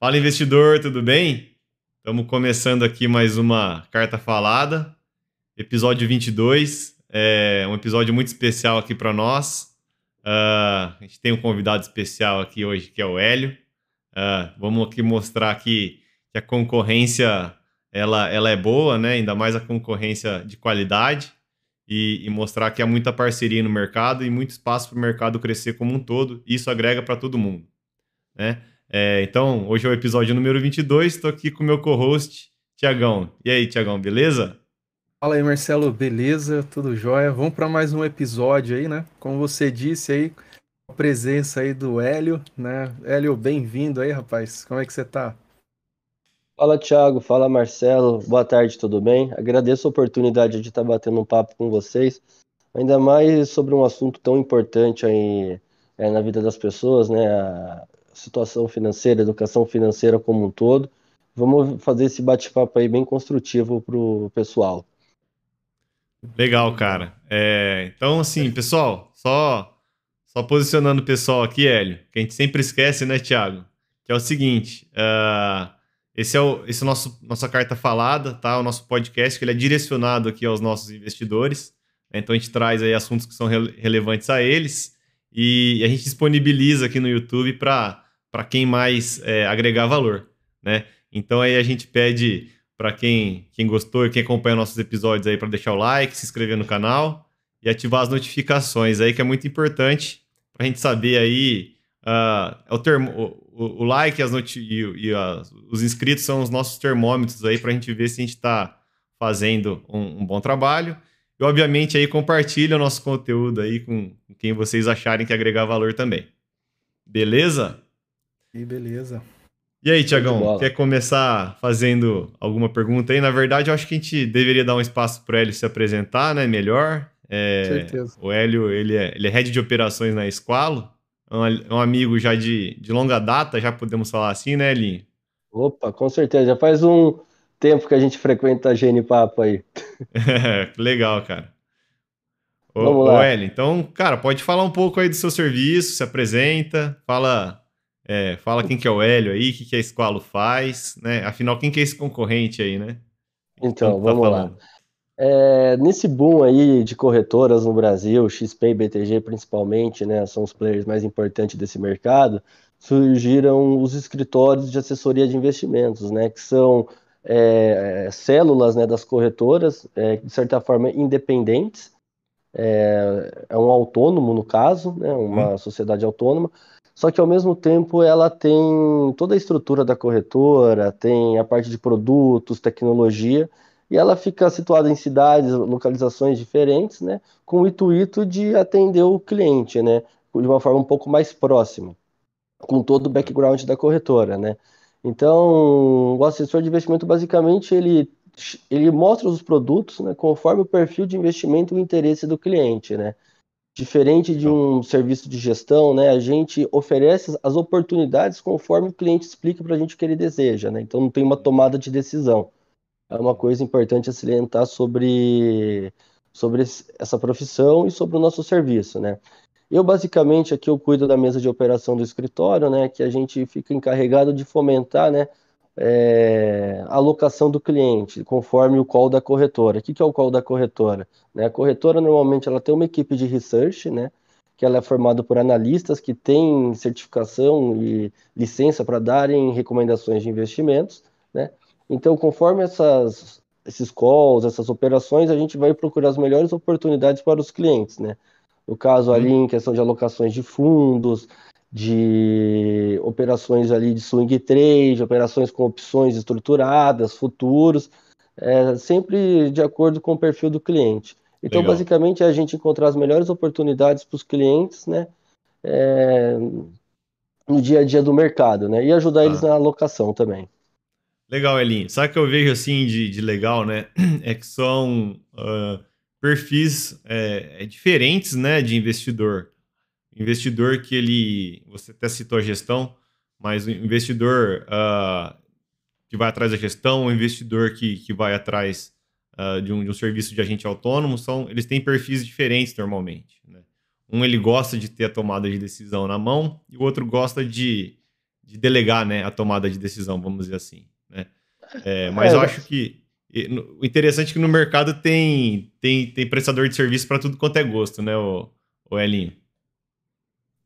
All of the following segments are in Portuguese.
Fala investidor, tudo bem? Estamos começando aqui mais uma carta falada, episódio 22. É um episódio muito especial aqui para nós. Uh, a gente tem um convidado especial aqui hoje que é o Hélio. Uh, vamos aqui mostrar aqui que a concorrência ela, ela é boa, né? Ainda mais a concorrência de qualidade e, e mostrar que há muita parceria no mercado e muito espaço para o mercado crescer como um todo. Isso agrega para todo mundo, né? É, então, hoje é o episódio número 22, estou aqui com o meu co-host, Tiagão. E aí, Tiagão, beleza? Fala aí, Marcelo, beleza? Tudo jóia? Vamos para mais um episódio aí, né? Como você disse aí, a presença aí do Hélio, né? Hélio, bem-vindo aí, rapaz. Como é que você tá? Fala, Thiago. Fala, Marcelo. Boa tarde, tudo bem? Agradeço a oportunidade de estar batendo um papo com vocês, ainda mais sobre um assunto tão importante aí é, na vida das pessoas, né? A situação financeira, educação financeira como um todo. Vamos fazer esse bate-papo aí bem construtivo para o pessoal. Legal, cara. É, então, assim, pessoal, só só posicionando o pessoal aqui, Hélio, que a gente sempre esquece, né, Thiago? Que é o seguinte: uh, esse é o esse é o nosso nossa carta falada, tá? O nosso podcast que ele é direcionado aqui aos nossos investidores. Né? Então a gente traz aí assuntos que são re relevantes a eles e a gente disponibiliza aqui no YouTube para para quem mais é, agregar valor, né? Então aí a gente pede para quem, quem gostou e quem acompanha nossos episódios aí para deixar o like, se inscrever no canal e ativar as notificações aí que é muito importante para a gente saber aí uh, o, termo, o, o, like as noti e, e os inscritos são os nossos termômetros aí para a gente ver se a gente está fazendo um, um, bom trabalho e obviamente aí compartilha o nosso conteúdo aí com quem vocês acharem que agregar valor também. Beleza? E beleza. E aí, Tiagão, quer começar fazendo alguma pergunta aí? Na verdade, eu acho que a gente deveria dar um espaço para o Hélio se apresentar, né? Melhor. É, certeza. O Hélio, ele é, ele é head de operações na Esqualo, é um, é um amigo já de, de longa data, já podemos falar assim, né, Elinho? Opa, com certeza. Já faz um tempo que a gente frequenta a Gene Papo aí. Legal, cara. Ô, Vamos lá. Ô, Hélio, então, cara, pode falar um pouco aí do seu serviço, se apresenta, fala é, fala quem que é o Hélio aí, o que, que a Esqualo faz, né? Afinal, quem que é esse concorrente aí, né? Então, tá vamos lá. É, nesse boom aí de corretoras no Brasil, XP e BTG principalmente, né, são os players mais importantes desse mercado, surgiram os escritórios de assessoria de investimentos, né, que são é, células né, das corretoras, é, de certa forma independentes, é, é um autônomo no caso, né, uma hum. sociedade autônoma, só que ao mesmo tempo ela tem toda a estrutura da corretora, tem a parte de produtos, tecnologia, e ela fica situada em cidades, localizações diferentes, né, com o intuito de atender o cliente, né, de uma forma um pouco mais próxima, com todo o background da corretora, né. Então, o assessor de investimento basicamente ele ele mostra os produtos, né, conforme o perfil de investimento e o interesse do cliente, né. Diferente de um serviço de gestão, né, a gente oferece as oportunidades conforme o cliente explica para a gente o que ele deseja, né? Então não tem uma tomada de decisão. É uma coisa importante a salientar sobre, sobre essa profissão e sobre o nosso serviço, né? Eu basicamente aqui eu cuido da mesa de operação do escritório, né, que a gente fica encarregado de fomentar, né, é, alocação do cliente, conforme o call da corretora. O que, que é o call da corretora? Né? A corretora normalmente ela tem uma equipe de research, né? que ela é formada por analistas que têm certificação e licença para darem recomendações de investimentos. Né? Então, conforme essas, esses calls, essas operações, a gente vai procurar as melhores oportunidades para os clientes. Né? No caso ali, em questão de alocações de fundos, de operações ali de swing trade, operações com opções estruturadas, futuros, é, sempre de acordo com o perfil do cliente. Então, Legal. basicamente, é a gente encontrar as melhores oportunidades para os clientes, né, é, no dia a dia do mercado, né, e ajudar ah. eles na alocação também. Legal, Elinho. Sabe o que eu vejo assim de, de legal, né? É que são uh, perfis é, diferentes, né, de investidor investidor que ele. Você até citou a gestão, mas o investidor uh, que vai atrás da gestão, o investidor que, que vai atrás uh, de, um, de um serviço de agente autônomo, são, eles têm perfis diferentes normalmente. Né? Um ele gosta de ter a tomada de decisão na mão e o outro gosta de, de delegar né, a tomada de decisão, vamos dizer assim. Né? É, mas é, eu acho que o interessante é que no mercado tem, tem, tem prestador de serviço para tudo quanto é gosto, né, o, o Elinho?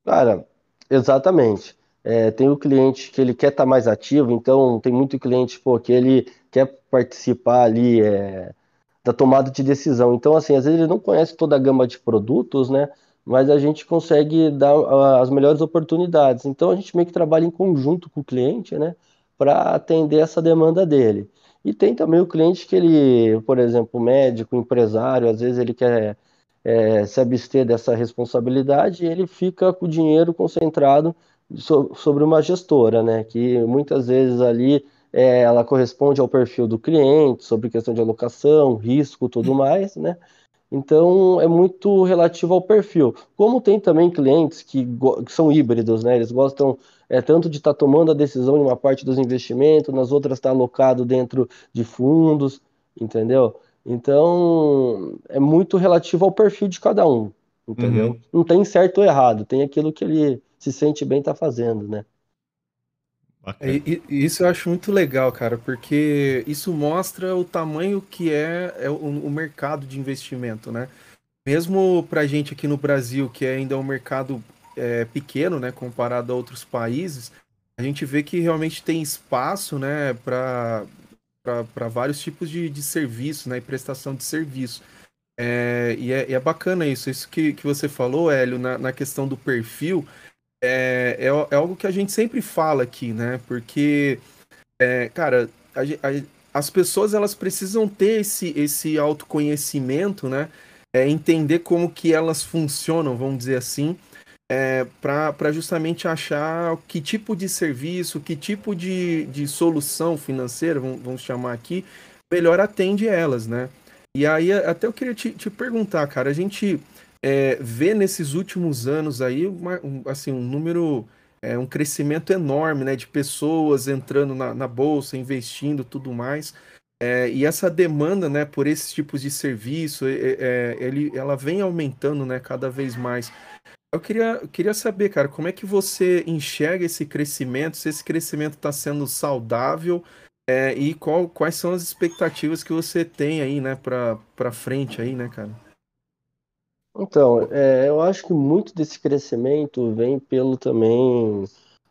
Cara, exatamente. É, tem o cliente que ele quer estar tá mais ativo, então tem muito cliente pô, que ele quer participar ali é, da tomada de decisão. Então, assim, às vezes ele não conhece toda a gama de produtos, né? Mas a gente consegue dar as melhores oportunidades. Então, a gente meio que trabalha em conjunto com o cliente, né? Para atender essa demanda dele. E tem também o cliente que ele, por exemplo, médico, empresário, às vezes ele quer é, se abster dessa responsabilidade e ele fica com o dinheiro concentrado so, sobre uma gestora, né? Que muitas vezes ali é, ela corresponde ao perfil do cliente, sobre questão de alocação, risco, tudo mais, né? Então é muito relativo ao perfil. Como tem também clientes que, que são híbridos, né? Eles gostam é, tanto de estar tá tomando a decisão em uma parte dos investimentos, nas outras está alocado dentro de fundos, entendeu? Então é muito relativo ao perfil de cada um, entendeu? Uhum. Não tem certo ou errado, tem aquilo que ele se sente bem tá fazendo, né? É, e, isso eu acho muito legal, cara, porque isso mostra o tamanho que é, é o, o, mercado de investimento, né? Mesmo para a gente aqui no Brasil, que ainda é um mercado é, pequeno, né, comparado a outros países, a gente vê que realmente tem espaço, né, para vários tipos de, de serviço, né, e prestação de serviço. É, e, é, é bacana isso, isso que, que você falou, Hélio, na, na questão do perfil, é, é, é, algo que a gente sempre fala aqui, né? Porque, é, cara, a, a, as pessoas elas precisam ter esse, esse autoconhecimento, né? É, entender como que elas funcionam, vamos dizer assim, é, para justamente achar que tipo de serviço, que tipo de, de solução financeira, vamos, vamos chamar aqui, melhor atende elas, né? E aí até eu queria te, te perguntar, cara, a gente é, vê nesses últimos anos aí uma, um, assim, um número, é, um crescimento enorme né, de pessoas entrando na, na bolsa, investindo tudo mais. É, e essa demanda né, por esses tipos de serviço, é, é, ele, ela vem aumentando né, cada vez mais. Eu queria, eu queria saber, cara, como é que você enxerga esse crescimento, se esse crescimento está sendo saudável é, e qual, quais são as expectativas que você tem aí, né, para frente aí, né, cara? Então, é, eu acho que muito desse crescimento vem pelo também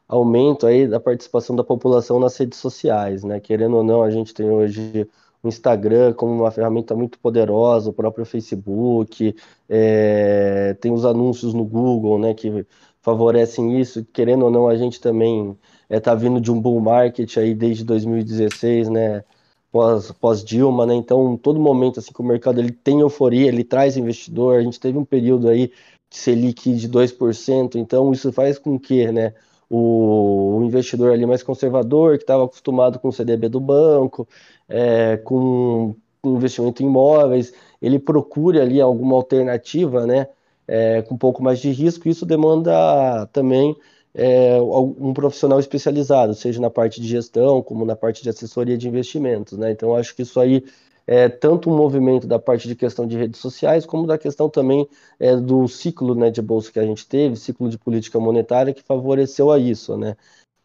aumento aí da participação da população nas redes sociais, né? Querendo ou não, a gente tem hoje o Instagram como uma ferramenta muito poderosa, o próprio Facebook, é, tem os anúncios no Google, né, que favorecem isso. Querendo ou não, a gente também está é, tá vindo de um bull market aí desde 2016, né? pós, pós Dilma, né? Então, todo momento assim que o mercado ele tem euforia, ele traz investidor. A gente teve um período aí de Selic de 2%, então isso faz com que, né, o, investidor ali mais conservador, que estava acostumado com o CDB do banco, é, com investimento em imóveis, ele procure ali alguma alternativa, né, é, com um pouco mais de risco. Isso demanda também é, um profissional especializado, seja na parte de gestão, como na parte de assessoria de investimentos. Né? Então, acho que isso aí é tanto um movimento da parte de questão de redes sociais, como da questão também é, do ciclo né, de bolsa que a gente teve, ciclo de política monetária, que favoreceu a isso. Né?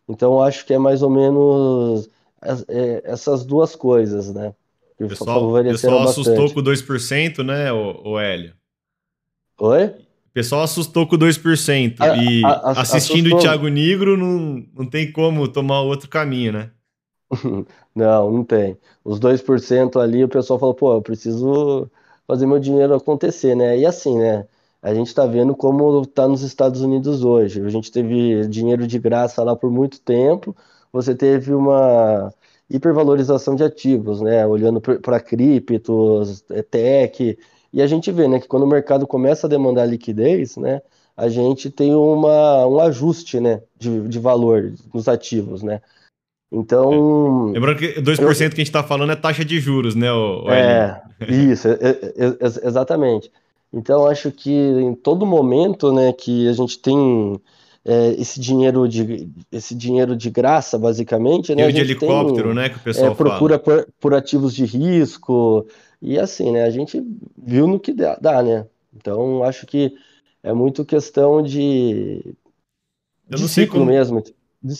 Então, acho que é mais ou menos é, essas duas coisas, né? Que o pessoal, pessoal assustou com 2%, né, o, o Hélio? Oi? pessoal assustou com 2%. A, e a, a, assistindo assustou. o Thiago Negro, não, não tem como tomar outro caminho, né? não, não tem. Os 2% ali, o pessoal falou, pô, eu preciso fazer meu dinheiro acontecer, né? E assim, né? A gente tá vendo como tá nos Estados Unidos hoje. A gente teve dinheiro de graça lá por muito tempo. Você teve uma hipervalorização de ativos, né? Olhando para criptos, é, tech, e a gente vê, né, que quando o mercado começa a demandar liquidez, né, a gente tem uma, um ajuste, né, de, de valor nos ativos, né. Então. É. Lembrando que 2% eu, que a gente está falando é taxa de juros, né? O, é, isso, é, é, é, exatamente. Então, acho que em todo momento né, que a gente tem é, esse dinheiro de esse dinheiro de graça, basicamente, né? de helicóptero, tem, né? Que o pessoal é, procura por, por, ativos de risco, e assim, né, a gente viu no que dá, dá, né? Então, acho que é muito questão de, eu não sei como, mesmo.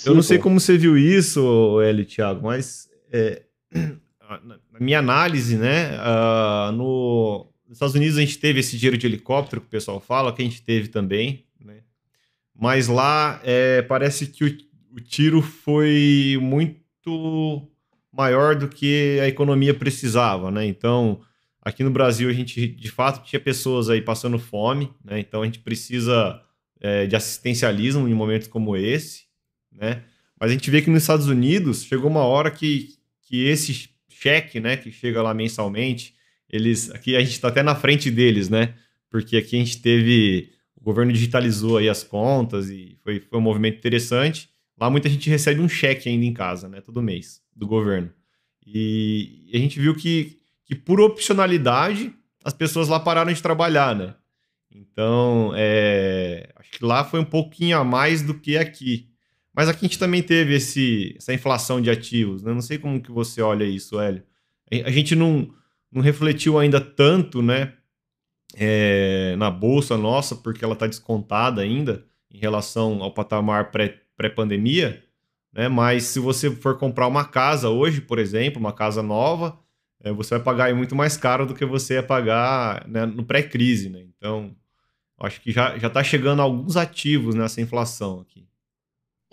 Eu não sei como você viu isso, Hélio Thiago, mas é, na minha análise, né, uh, no, nos Estados Unidos a gente teve esse dinheiro de helicóptero que o pessoal fala, que a gente teve também, né? Mas lá é, parece que o, o tiro foi muito maior do que a economia precisava, né? Então, aqui no Brasil a gente de fato tinha pessoas aí passando fome, né? Então a gente precisa é, de assistencialismo em momentos como esse, né? Mas a gente vê que nos Estados Unidos chegou uma hora que, que esse cheque, né, que chega lá mensalmente, eles aqui a gente está até na frente deles, né? Porque aqui a gente teve o governo digitalizou aí as contas e foi, foi um movimento interessante. Lá muita gente recebe um cheque ainda em casa, né? Todo mês do governo. E, a gente viu que, que por opcionalidade as pessoas lá pararam de trabalhar, né? Então, é, acho que lá foi um pouquinho a mais do que aqui. Mas aqui a gente também teve esse, essa inflação de ativos, né? Não sei como que você olha isso, Hélio. A gente não, não refletiu ainda tanto, né, é, na bolsa nossa, porque ela está descontada ainda em relação ao patamar pré-pandemia, pré né? Mas se você for comprar uma casa hoje, por exemplo, uma casa nova, é, você vai pagar muito mais caro do que você ia pagar né, no pré-crise, né? Então, acho que já está chegando alguns ativos nessa inflação aqui.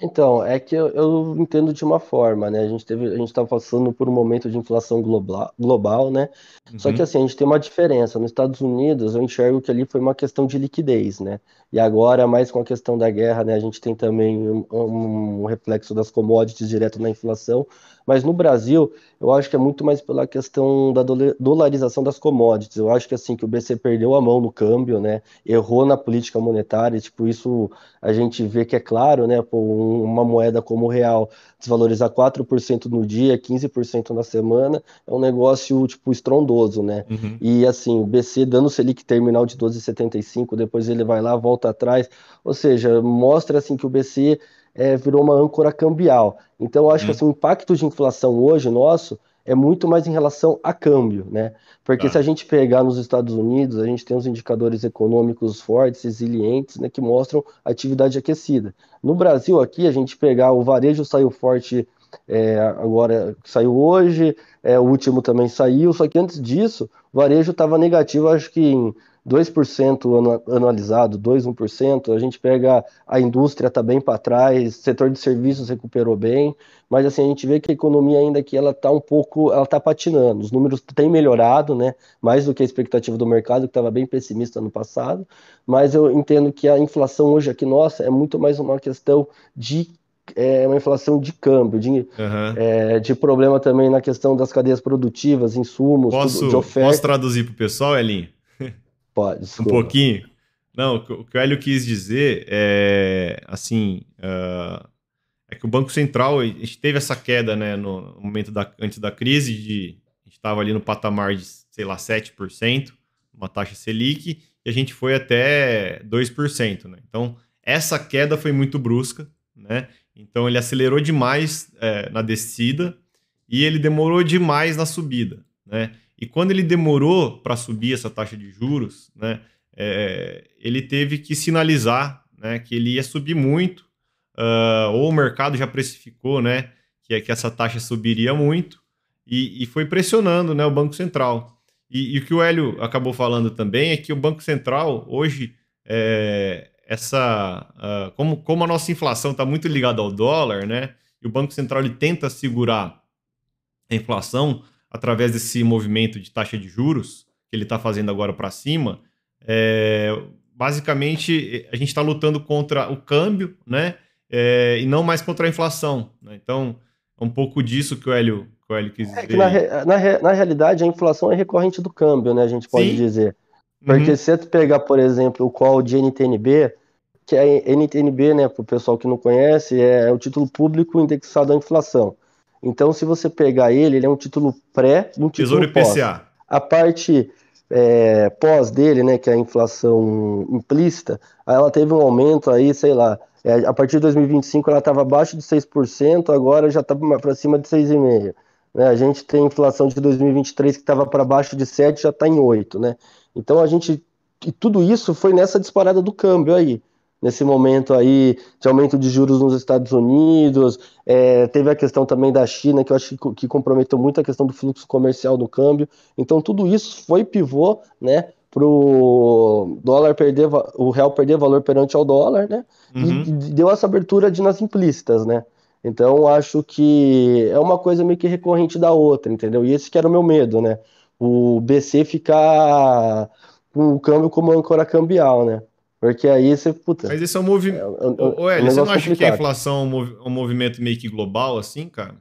Então, é que eu, eu, entendo de uma forma, né? A gente teve, a gente está passando por um momento de inflação global, global né? Uhum. Só que uhum. assim, a gente tem uma diferença. Nos Estados Unidos, eu enxergo que ali foi uma questão de liquidez, né? E agora, mais com a questão da guerra, né? A gente tem também um, um reflexo das commodities direto na inflação. Mas no Brasil, eu acho que é muito mais pela questão da dolarização das commodities. Eu acho que assim que o BC perdeu a mão no câmbio, né? Errou na política monetária, tipo, isso a gente vê que é claro, né? Pô, uma moeda como o real desvalorizar 4% no dia, 15% na semana, é um negócio tipo estrondoso, né? Uhum. E assim, o BC dando o Selic terminal de 12,75, depois ele vai lá, volta atrás, ou seja, mostra assim que o BC é, virou uma âncora cambial. Então, eu acho hum. que uhum. assim, o impacto de inflação hoje nosso é muito mais em relação a câmbio, né? Porque ah. se a gente pegar nos Estados Unidos, a gente tem os indicadores econômicos fortes, resilientes, né, que mostram atividade aquecida. No Brasil, aqui, a gente pegar o varejo saiu forte é, agora, saiu hoje, é, o último também saiu, só que antes disso, o varejo estava negativo, acho que em 2% anualizado, 2, 1%, a gente pega a indústria está bem para trás, setor de serviços recuperou bem, mas assim, a gente vê que a economia ainda aqui ela está um pouco, ela está patinando, os números têm melhorado, né, mais do que a expectativa do mercado, que estava bem pessimista no passado, mas eu entendo que a inflação hoje aqui, nossa, é muito mais uma questão de é uma inflação de câmbio, de, uhum. é, de problema também na questão das cadeias produtivas, insumos, posso, de oferta. Posso traduzir para o pessoal, Elinho? Pode, desculpa. Um pouquinho? Não, o que o Hélio quis dizer é, assim, uh, é que o Banco Central, a gente teve essa queda, né, no momento da, antes da crise, de, a gente estava ali no patamar de, sei lá, 7%, uma taxa Selic, e a gente foi até 2%, né? Então, essa queda foi muito brusca, né? Então, ele acelerou demais é, na descida e ele demorou demais na subida, né? E quando ele demorou para subir essa taxa de juros, né, é, ele teve que sinalizar né, que ele ia subir muito, uh, ou o mercado já precificou né, que, que essa taxa subiria muito, e, e foi pressionando né, o Banco Central. E, e, o que o Hélio acabou falando também é que o Banco Central, hoje, é, essa, uh, como, como a nossa inflação está muito ligada ao dólar, né, e o Banco Central ele tenta segurar a inflação, através desse movimento de taxa de juros que ele está fazendo agora para cima, é, basicamente a gente está lutando contra o câmbio, né? É, e não mais contra a inflação. Né? Então, é um pouco disso que o Hélio, que o Hélio quis dizer. É na, na, na, realidade, a inflação é recorrente do câmbio, né? A gente pode Sim. dizer. Porque uhum. se você pegar, por exemplo, o call de NTNB, que é NTNB, né, para o pessoal que não conhece, é o título público indexado à inflação. Então, se você pegar ele, ele é um título pré e um título Tesouro pós. IPCA. A parte é, pós dele, né, que é a inflação implícita, ela teve um aumento aí, sei lá, é, a partir de 2025 ela estava abaixo de 6%, agora já está para cima de 6,5%. Né? A gente tem inflação de 2023 que estava para baixo de 7%, já está em 8%. Né? Então a gente. E tudo isso foi nessa disparada do câmbio aí. Nesse momento aí de aumento de juros nos Estados Unidos, é, teve a questão também da China, que eu acho que, que comprometeu muito a questão do fluxo comercial do câmbio. Então, tudo isso foi pivô, né, para o dólar perder, o real perder valor perante ao dólar, né, uhum. e deu essa abertura de nas implícitas, né. Então, acho que é uma coisa meio que recorrente da outra, entendeu? E esse que era o meu medo, né? O BC ficar com o câmbio como âncora cambial, né? Porque aí você, puta. Mas esse é um movimento. É, é, Ô, Hélio, você não acha complicado. que a inflação é um movimento meio que global, assim, cara?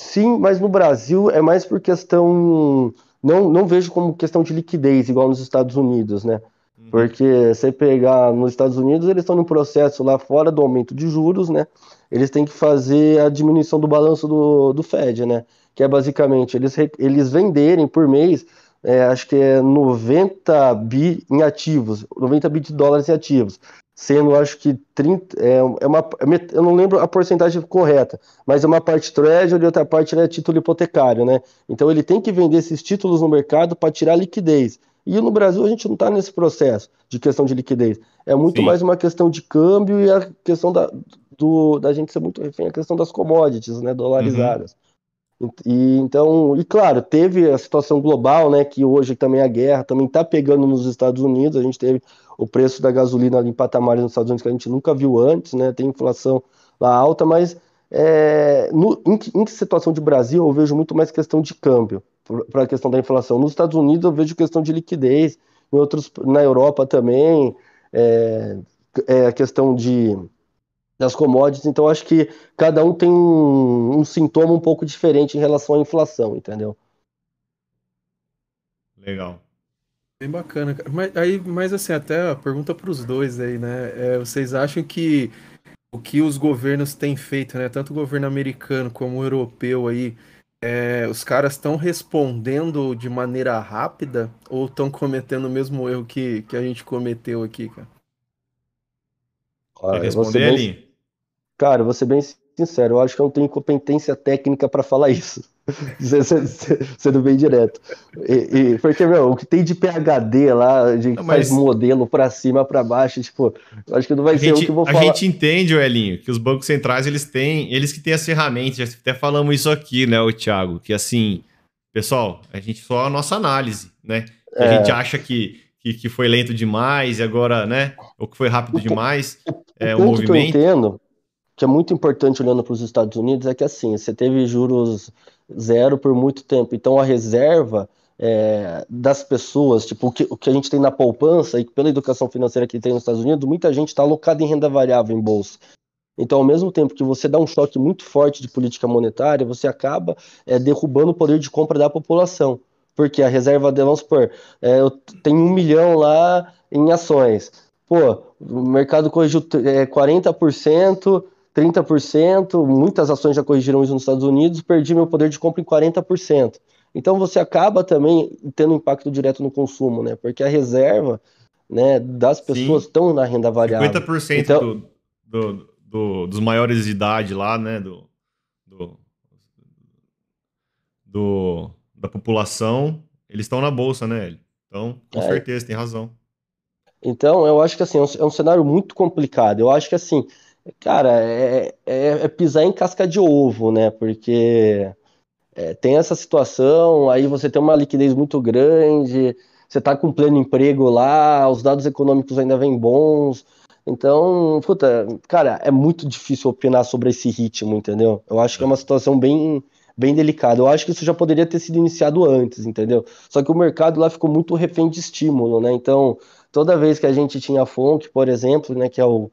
Sim, mas no Brasil é mais por questão. Não, não vejo como questão de liquidez, igual nos Estados Unidos, né? Uhum. Porque você pegar nos Estados Unidos, eles estão no processo lá fora do aumento de juros, né? Eles têm que fazer a diminuição do balanço do, do Fed, né? Que é basicamente eles, eles venderem por mês é, acho que é 90 bi em ativos, 90 bi de dólares em ativos, sendo acho que 30, é, é uma, é eu não lembro a porcentagem correta, mas é uma parte treasury e outra parte é título hipotecário, né? Então ele tem que vender esses títulos no mercado para tirar liquidez. E no Brasil a gente não está nesse processo de questão de liquidez. É muito Sim. mais uma questão de câmbio e a questão da, do, da gente ser muito refém, a questão das commodities, né, dolarizadas. Uhum. E, então, e claro, teve a situação global, né, que hoje também a guerra também está pegando nos Estados Unidos, a gente teve o preço da gasolina em patamares nos Estados Unidos que a gente nunca viu antes, né, tem inflação lá alta, mas é, no, em, em situação de Brasil eu vejo muito mais questão de câmbio para a questão da inflação. Nos Estados Unidos eu vejo questão de liquidez, em outros, na Europa também, é, é a questão de das commodities, então acho que cada um tem um, um, sintoma um pouco diferente em relação à inflação, entendeu? Legal. Bem bacana, Mas, aí, mas assim, até a pergunta para os dois aí, né? É, vocês acham que o que os governos têm feito, né? Tanto o governo americano como o europeu aí, é, os caras estão respondendo de maneira rápida ou estão cometendo o mesmo erro que, que a gente cometeu aqui, cara? Quer responder, bem... Cara, vou ser bem sincero, eu acho que eu não tenho competência técnica para falar isso. Sendo bem direto. E, e, porque, meu, o que tem de PHD lá, de não, faz modelo para cima, para baixo, tipo, acho que não vai ser gente, o que eu vou a falar. A gente entende, Elinho, que os bancos centrais, eles têm, eles que têm as ferramentas, até falamos isso aqui, né, o Thiago, que assim, pessoal, a gente só a nossa análise, né? É. A gente acha que, que, que, foi lento demais e agora, né, ou que foi rápido demais, é, o, o movimento. Que eu entendo que é muito importante olhando para os Estados Unidos é que assim, você teve juros zero por muito tempo, então a reserva é, das pessoas, tipo, o que, o que a gente tem na poupança e pela educação financeira que tem nos Estados Unidos, muita gente está alocada em renda variável em bolsa. Então, ao mesmo tempo que você dá um choque muito forte de política monetária, você acaba é, derrubando o poder de compra da população. Porque a reserva, vamos supor, é, eu tenho um milhão lá em ações. Pô, o mercado corrigiu é, 40%, 30%, muitas ações já corrigiram isso nos Estados Unidos, perdi meu poder de compra em 40%. Então você acaba também tendo impacto direto no consumo, né? Porque a reserva né, das pessoas estão na renda variável. 50% então, do, do, do, dos maiores de idade lá, né? Do, do, do da população, eles estão na bolsa, né? Então, com é. certeza, tem razão. Então, eu acho que assim, é um, é um cenário muito complicado. Eu acho que assim, Cara, é, é, é, pisar em casca de ovo, né? Porque é, tem essa situação, aí você tem uma liquidez muito grande, você tá com pleno emprego lá, os dados econômicos ainda vêm bons. Então, puta, cara, é muito difícil opinar sobre esse ritmo, entendeu? Eu acho que é uma situação bem, bem delicada. Eu acho que isso já poderia ter sido iniciado antes, entendeu? Só que o mercado lá ficou muito refém de estímulo, né? Então, toda vez que a gente tinha a FONC, por exemplo, né, que é o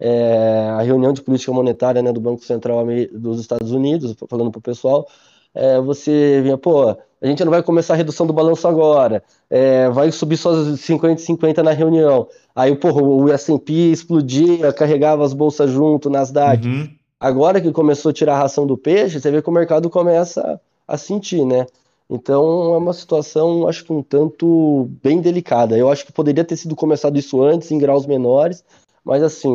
é, a reunião de política monetária né, do Banco Central dos Estados Unidos, falando para o pessoal, é, você vinha, pô, a gente não vai começar a redução do balanço agora, é, vai subir só 50 e 50 na reunião. Aí, porra, o S&P explodia, carregava as bolsas junto, Nasdaq. Uhum. Agora que começou a tirar a ração do peixe, você vê que o mercado começa a sentir, né? Então é uma situação, acho que um tanto bem delicada. Eu acho que poderia ter sido começado isso antes, em graus menores, mas assim,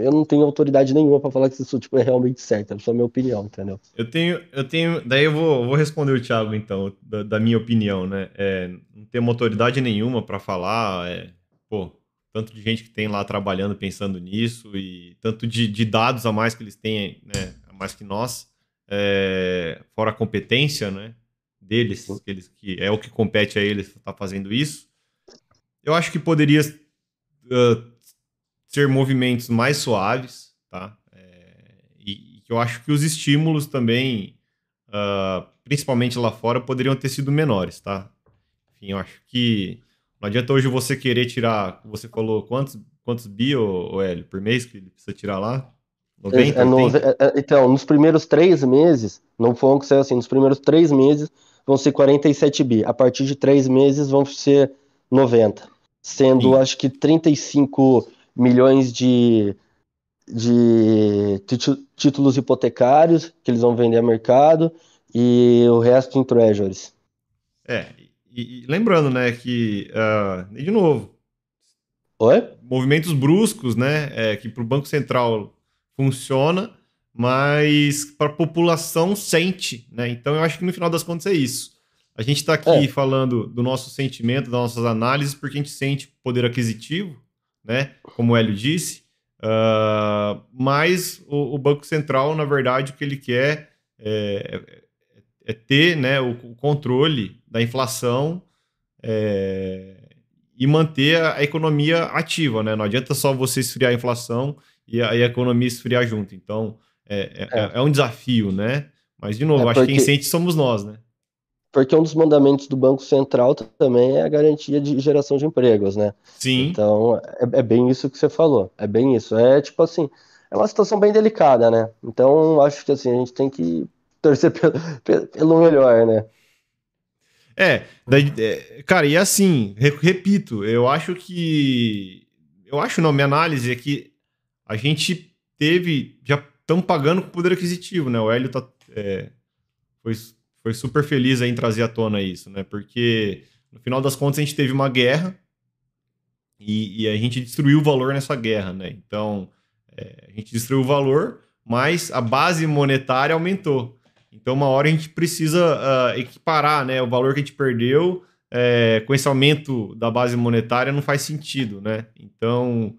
eu não tenho autoridade nenhuma para falar que isso tipo, é realmente certo, é só a minha opinião, entendeu? Eu tenho, eu tenho. Daí eu vou, vou responder o Thiago, então, da, da minha opinião, né? É, não uma autoridade nenhuma para falar. É, pô, tanto de gente que tem lá trabalhando pensando nisso e tanto de, de dados a mais que eles têm, né, a mais que nós, é, fora a competência, né, deles, que, eles, que é o que compete a eles estar tá fazendo isso. Eu acho que poderia uh, ser movimentos mais suaves, tá? É, e, eu acho que os estímulos também, uh, principalmente lá fora, poderiam ter sido menores, tá? Enfim, eu acho que não adianta hoje você querer tirar, você falou, quantos, quantos bi, ô, Hélio, por mês que ele precisa tirar lá? 90, é, no, é, é, então, nos primeiros três meses, não foi um que saiu assim, nos primeiros três meses vão ser 47 bi. A partir de três meses vão ser 90. Sendo, Sim. acho que 35 milhões de, de títulos hipotecários que eles vão vender a mercado e o resto em treasuries. É, e, e lembrando, né, que, uh, de novo, Oi? movimentos bruscos, né, é, que para o Banco Central funciona, mas para a população sente, né? Então eu acho que no final das contas é isso. A gente está aqui é. falando do nosso sentimento, das nossas análises, porque a gente sente poder aquisitivo, né? Como o Hélio disse. Uh, mas o, o, Banco Central, na verdade, o que ele quer é, é, é ter né, o, o, controle da inflação é, e manter a, a, economia ativa. Né? Não adianta só você esfriar a inflação e a, e a economia esfriar junto. Então, é, é, é, é um desafio, né? Mas, de novo, é porque... acho que quem sente somos nós, né? Porque um dos mandamentos do Banco Central também é a garantia de geração de empregos, né? Sim. Então, é, é, bem isso que você falou. É bem isso. É tipo assim, é uma situação bem delicada, né? Então, acho que assim, a gente tem que torcer pelo, pelo melhor, né? É, daí, é, cara, e assim, repito, eu acho que. Eu acho, não, minha análise é que a gente teve. Já estamos pagando com poder aquisitivo, né? O Hélio tá, é, foi foi super feliz em trazer à tona isso, né? Porque no final das contas a gente teve uma guerra e, e a gente destruiu o valor nessa guerra, né? Então é, a gente destruiu o valor, mas a base monetária aumentou. Então uma hora a gente precisa uh, equiparar, né? O valor que a gente perdeu é, com esse aumento da base monetária não faz sentido, né? Então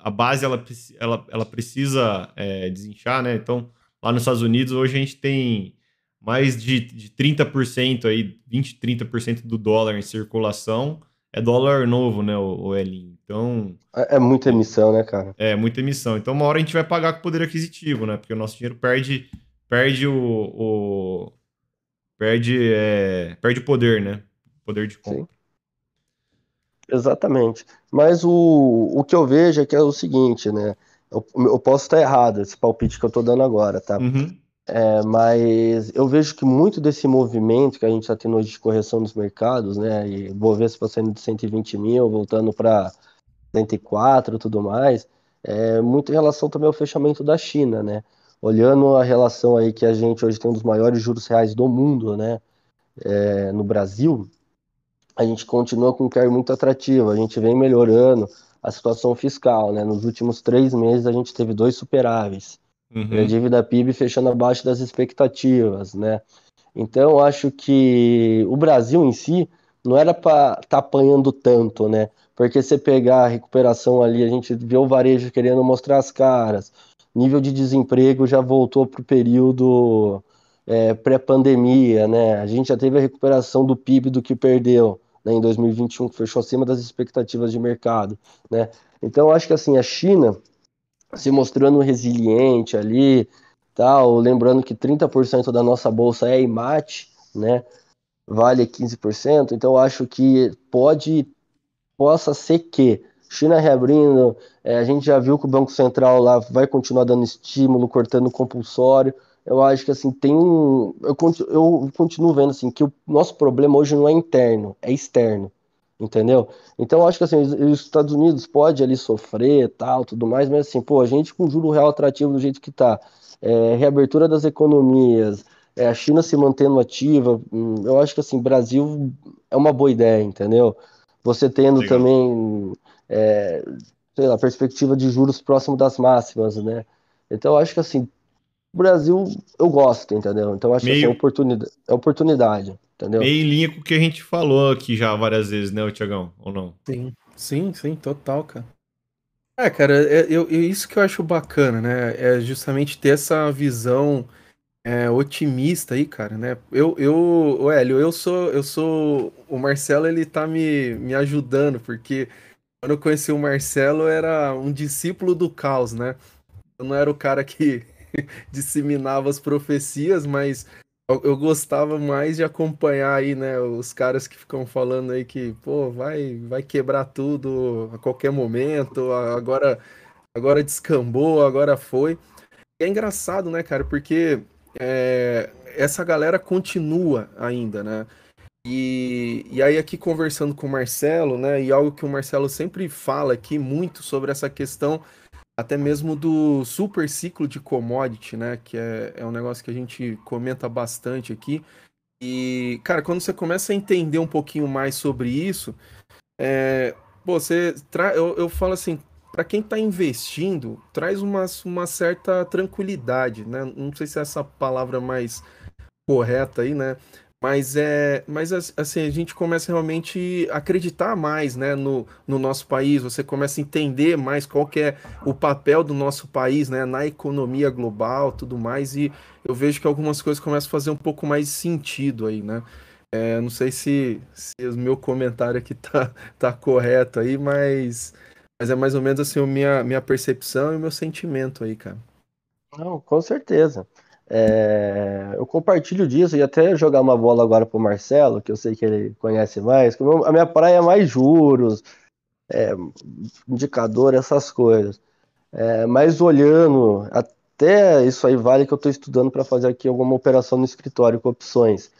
a base ela, ela, ela precisa é, desinchar, né? Então lá nos Estados Unidos hoje a gente tem mais de, de 30% aí, 20, 30% do dólar em circulação é dólar novo, né, o, o Elinho. Então. É, é, muita emissão, né, cara? É, muita emissão. Então, uma hora a gente vai pagar com poder aquisitivo, né? Porque o nosso dinheiro perde, perde o. o perde, é, perde poder, né? Poder de compra. Sim. Exatamente. Mas o, o que eu vejo é que é o seguinte, né? Eu, eu posso estar errado, esse palpite que eu tô dando agora, tá? Uhum. É, mas eu vejo que muito desse movimento que a gente está tendo hoje de correção dos mercados, né? E Bovespa saindo de 120 mil, voltando para 104 e tudo mais, é muito em relação também ao fechamento da China, né? Olhando a relação aí que a gente hoje tem um dos maiores juros reais do mundo, né? É, no Brasil, a gente continua com um carro muito atrativo, a gente vem melhorando a situação fiscal, né? Nos últimos três meses a gente teve dois superáveis. Uhum. a dívida PIB fechando abaixo das expectativas, né? Então, acho que o Brasil em si não era para estar tá apanhando tanto, né? Porque você pegar a recuperação ali, a gente vê o varejo querendo mostrar as caras, nível de desemprego já voltou para o período é, pré-pandemia, né? A gente já teve a recuperação do PIB do que perdeu né, em 2021, que fechou acima das expectativas de mercado, né? Então, acho que assim, a China se mostrando resiliente ali, tal, lembrando que 30% da nossa bolsa é IMAT, né? Vale 15%, então acho que pode possa ser que China reabrindo, é, a gente já viu que o Banco Central lá vai continuar dando estímulo, cortando compulsório. Eu acho que assim tem um, eu, eu continuo vendo assim que o nosso problema hoje não é interno, é externo entendeu? Então acho que assim, os Estados Unidos pode ali sofrer, tal, tudo mais, mas assim, pô, a gente com juro real atrativo do jeito que tá, é, reabertura das economias, é, a China se mantendo ativa, hum, eu acho que assim, Brasil é uma boa ideia, entendeu? Você tendo Legal. também, é, sei lá, perspectiva de juros próximo das máximas, né? Então eu acho que assim, o Brasil eu gosto, entendeu? Então acho Meio... que assim, é oportunidade, é oportunidade. Entendeu? Meio em linha com o que a gente falou aqui já várias vezes, né, Tiagão? Ou não? Sim. Sim, sim, total, cara. É, cara, é, eu, isso que eu acho bacana, né? É justamente ter essa visão é, otimista aí, cara, né? Eu, eu, Hélio, eu sou, eu sou, o Marcelo, ele tá me, me ajudando, porque quando eu conheci o Marcelo, eu era um discípulo do caos, né? Eu não era o cara que disseminava as profecias, mas eu, gostava mais de acompanhar aí, né, os caras que ficam falando aí que, pô, vai, vai quebrar tudo a qualquer momento, agora, agora descambou, agora foi. E é engraçado, né, cara, porque é, essa galera continua ainda, né? E, e aí aqui conversando com o Marcelo, né, e algo que o Marcelo sempre fala aqui muito sobre essa questão até mesmo do super ciclo de commodity, né? Que é, é um negócio que a gente comenta bastante aqui. E, cara, quando você começa a entender um pouquinho mais sobre isso, é, pô, você tra... eu, eu falo assim, para quem está investindo, traz uma, uma certa tranquilidade, né? Não sei se é essa palavra mais correta aí, né? Mas é, mas assim, a gente começa realmente a acreditar mais, né, no, no nosso país, você começa a entender mais qual que é o papel do nosso país, né, na economia global, tudo mais, e eu vejo que algumas coisas começam a fazer um pouco mais sentido aí, né? É, não sei se, se o meu comentário aqui tá, tá correto aí, mas, mas é mais ou menos assim a minha, minha percepção e o meu sentimento aí, cara. Não, com certeza. É, eu compartilho disso e até jogar uma bola agora pro Marcelo, que eu sei que ele conhece mais. A minha praia é mais juros, é, indicador, essas coisas. É, mas olhando, até isso aí vale que eu estou estudando para fazer aqui alguma operação no escritório com opções.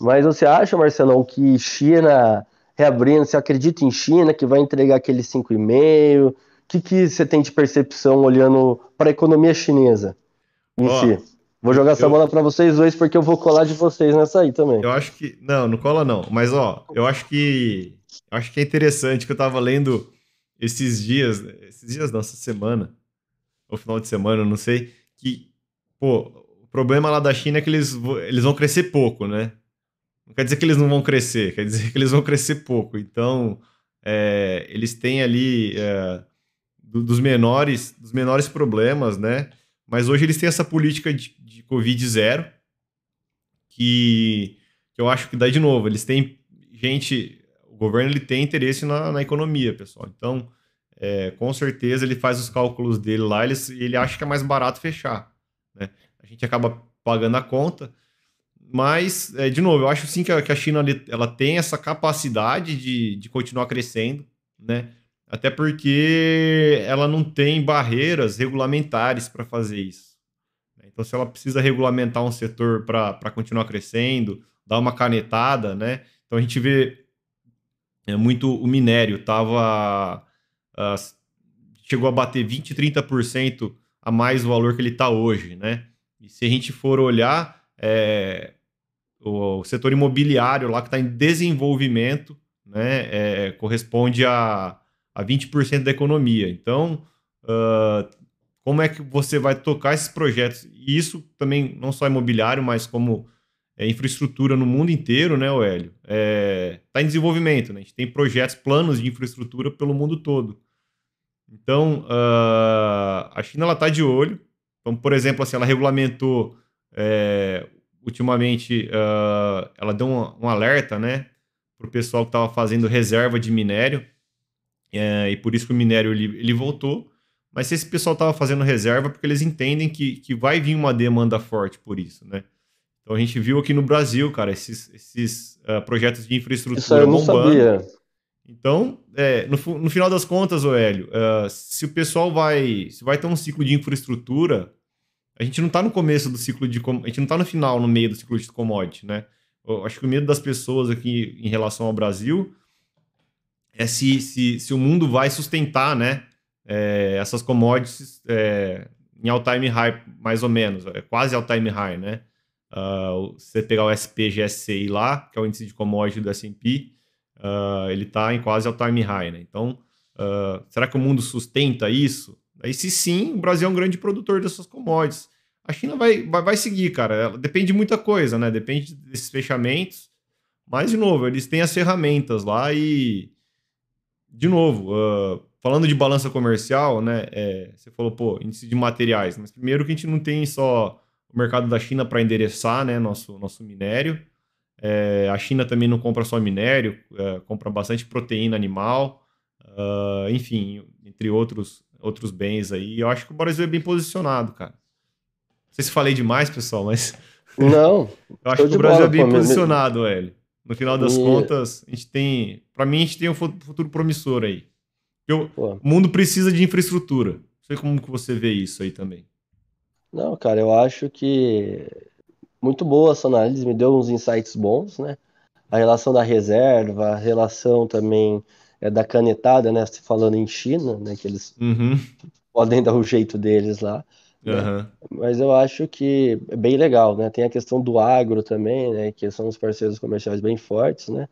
Mas você acha, Marcelão, que China reabrindo, você acredita em China que vai entregar aquele 5,5? O que, que você tem de percepção olhando para a economia chinesa em oh. si? Vou jogar essa eu... bola para vocês dois porque eu vou colar de vocês nessa aí também. Eu acho que não, não cola não. Mas ó, eu acho que eu acho que é interessante que eu tava lendo esses dias, esses dias não, essa semana, ou final de semana, não sei, que pô, o problema lá da China é que eles eles vão crescer pouco, né? Não quer dizer que eles não vão crescer, quer dizer que eles vão crescer pouco. Então, é, eles têm ali é, dos menores dos menores problemas, né? Mas hoje eles têm essa política de, de Covid zero, que, que eu acho que dá de novo. Eles têm gente, o governo ele tem interesse na, na economia, pessoal. Então, é, com certeza ele faz os cálculos dele lá, ele, ele acha que é mais barato fechar. Né? A gente acaba pagando a conta. Mas, é, de novo, eu acho sim que a, que a China ela tem essa capacidade de, de continuar crescendo, né? Até porque ela não tem barreiras regulamentares para fazer isso. Né? Então, se ela precisa regulamentar um setor para continuar crescendo, dar uma canetada, né? Então a gente vê é, muito o minério estava uh, ah, chegou a bater 20, 30% a mais o valor que ele está hoje, né? E se a gente for olhar é, o setor imobiliário lá que está em desenvolvimento, né, é, corresponde a a 20% da economia. Então, uh, como é que você vai tocar esses projetos? E isso também, não só imobiliário, mas como é, infraestrutura no mundo inteiro, né, Hélio? Está é, tá em desenvolvimento, né? A gente tem projetos, planos de infraestrutura pelo mundo todo. Então, uh, a China está de olho. Então, por exemplo, assim, ela regulamentou é, ultimamente, uh, ela deu um, um alerta, né, para o pessoal que estava fazendo reserva de minério é, e por isso que o minério ele, ele voltou. Mas se esse pessoal estava fazendo reserva, porque eles entendem que, que vai vir uma demanda forte por isso, né? Então a gente viu aqui no Brasil, cara, esses, esses uh, projetos de infraestrutura bombando. Sabia. Então, é, no, no final das contas, Oélio, uh, se o pessoal vai, se vai ter um ciclo de infraestrutura, a gente não está no começo do ciclo de, a gente não está no final, no meio do ciclo de commodity, né? Eu acho que o medo das pessoas aqui em relação ao Brasil é se, se, se o mundo vai sustentar né, é, essas commodities é, em all-time high, mais ou menos, é quase all-time high, né? Uh, você pegar o SPGSCI lá, que é o índice de commodity do S&P, uh, ele está em quase all-time high, né? Então, uh, será que o mundo sustenta isso? Aí, se sim, o Brasil é um grande produtor dessas commodities. A China vai, vai, vai seguir, cara. Ela, depende de muita coisa, né? Depende desses fechamentos. Mas, de novo, eles têm as ferramentas lá e de novo, uh, falando de balança comercial, né? É, você falou, pô, índice de materiais, mas primeiro que a gente não tem só o mercado da China para endereçar, né? Nosso, nosso minério. É, a China também não compra só minério, é, compra bastante proteína animal, uh, enfim, entre outros, outros bens aí. Eu acho que o Brasil é bem posicionado, cara. Não sei se falei demais, pessoal, mas. Não. eu acho que o Brasil bola, é bem pô, posicionado, Hélio. No final das e... contas, a gente tem. Para mim, a gente tem um futuro promissor aí. Eu, o mundo precisa de infraestrutura. Não sei como que você vê isso aí também. Não, cara, eu acho que muito boa essa análise, me deu uns insights bons, né? A relação da reserva, a relação também é, da canetada, né? Falando em China, né? Que eles uhum. podem dar o jeito deles lá. Né? Mas eu acho que é bem legal, né? Tem a questão do agro também, né? Que são os parceiros comerciais bem fortes, né?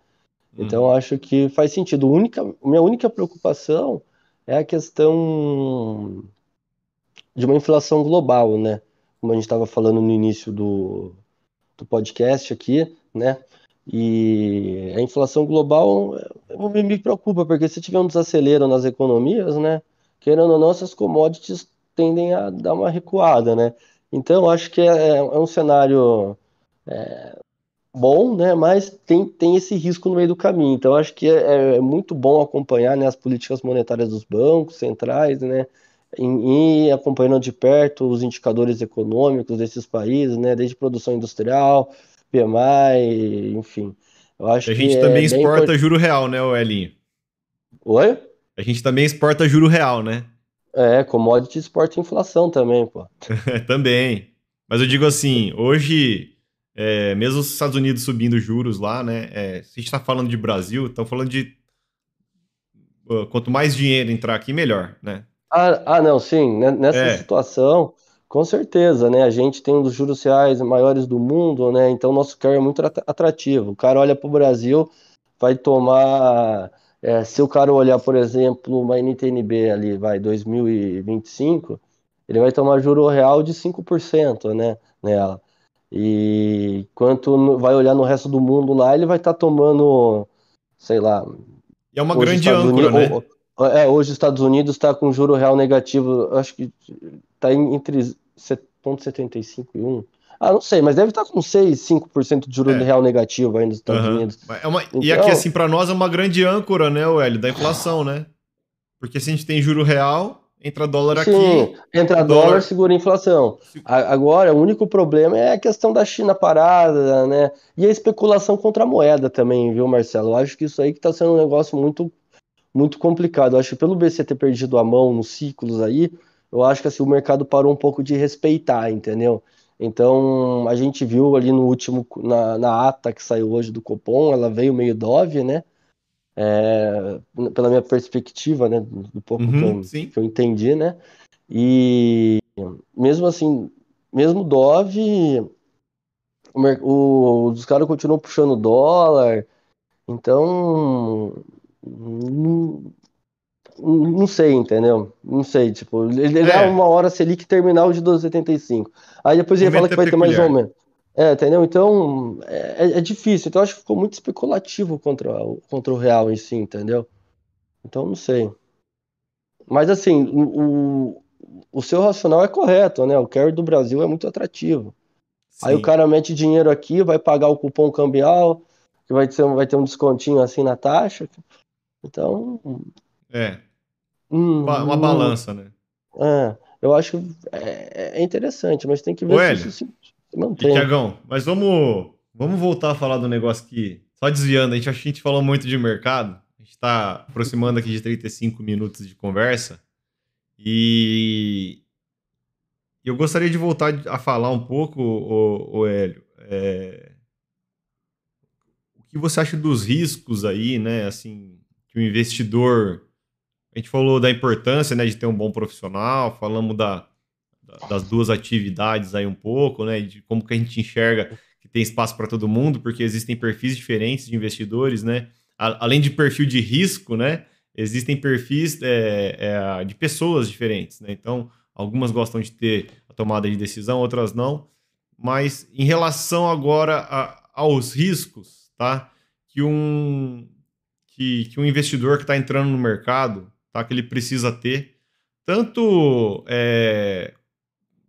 Então uhum. eu acho que faz sentido. A única, minha única preocupação é a questão de uma inflação global, né? Como a gente estava falando no início do, do podcast aqui, né? E a inflação global me, me preocupa, porque se tiver um desacelero nas economias, né? Querendo ou não, essas commodities tendem a dar uma recuada, né? Então, acho que é, é um cenário é, bom, né? Mas tem, tem esse risco no meio do caminho. Então, acho que é, é muito bom acompanhar né, as políticas monetárias dos bancos centrais, né? E acompanhando de perto os indicadores econômicos desses países, né? Desde produção industrial, PMI, enfim. Eu acho a gente é também exporta import... juro real, né, Elinho? Oi? A gente também exporta juro real, né? É, commodity exporta inflação também, pô. também. Mas eu digo assim, hoje, é, mesmo os Estados Unidos subindo juros lá, né? É, se a gente está falando de Brasil, estão falando de uh, quanto mais dinheiro entrar aqui, melhor, né? Ah, ah não, sim. Né, nessa é. situação, com certeza, né? A gente tem um dos juros reais maiores do mundo, né? Então nosso carro é muito atrativo. O cara olha para o Brasil, vai tomar é, se o cara olhar, por exemplo, uma NTNB ali, vai, 2025, ele vai tomar juro real de 5%, né, nela. E quanto vai olhar no resto do mundo lá, ele vai estar tá tomando, sei lá... E é uma grande âncora, Unidos, né? É, hoje os Estados Unidos está com juro real negativo, acho que está entre 0,75 e 1, ah, não sei, mas deve estar com 6, 5% de juros é. real negativo aí nos Estados uhum. Unidos. É uma... Então... E aqui, assim, para nós é uma grande âncora, né, o Hélio, da inflação, né? Porque se a gente tem juro real, entra dólar aqui. Sim, entra dólar, dólar, segura a inflação. Agora, o único problema é a questão da China parada, né? E a especulação contra a moeda também, viu, Marcelo? Eu acho que isso aí que está sendo um negócio muito, muito complicado. Eu acho que pelo BC ter perdido a mão nos ciclos aí, eu acho que assim, o mercado parou um pouco de respeitar, entendeu? Então, a gente viu ali no último, na, na ata que saiu hoje do Copom, ela veio meio dove, né? É, pela minha perspectiva, né? Do pouco uhum, que, eu, que, eu, entendi, né? E mesmo assim, mesmo dove, o, o, os caras continuam puxando dólar, então não sei, entendeu? Não sei, tipo, ele, ele é. uma hora Selic terminal de 12,75. Aí depois ele fala que vai ter mais ou menos. É, entendeu? Então, é, é, difícil. Então, acho que ficou muito especulativo contra, contra o real em si, entendeu? Então, não sei. Mas, assim, o, o seu racional é correto, né? O carry do Brasil é muito atrativo. Sim. Aí o cara mete dinheiro aqui, vai pagar o cupom cambial, que vai ter, vai ter um descontinho assim na taxa. Então. É. Hum, uma balança, né? É, eu acho é, é interessante, mas tem que ver Ô, se isso se mantém. Tiagão, mas vamos, vamos voltar a falar do negócio que. Só desviando, a gente, a gente falou muito de mercado. A gente está aproximando aqui de 35 minutos de conversa. E eu gostaria de voltar a falar um pouco, o, o Hélio. É... O que você acha dos riscos aí, né? Assim, que o investidor a gente falou da importância né, de ter um bom profissional, falamos da, das duas atividades aí um pouco, né? De como que a gente enxerga que tem espaço para todo mundo, porque existem perfis diferentes de investidores, né? além de perfil de risco, né? Existem perfis é, é, de pessoas diferentes, né? Então, algumas gostam de ter a tomada de decisão, outras não. Mas em relação agora a, aos riscos, tá? Que um que, que um investidor que está entrando no mercado, tá, que ele precisa ter, tanto é,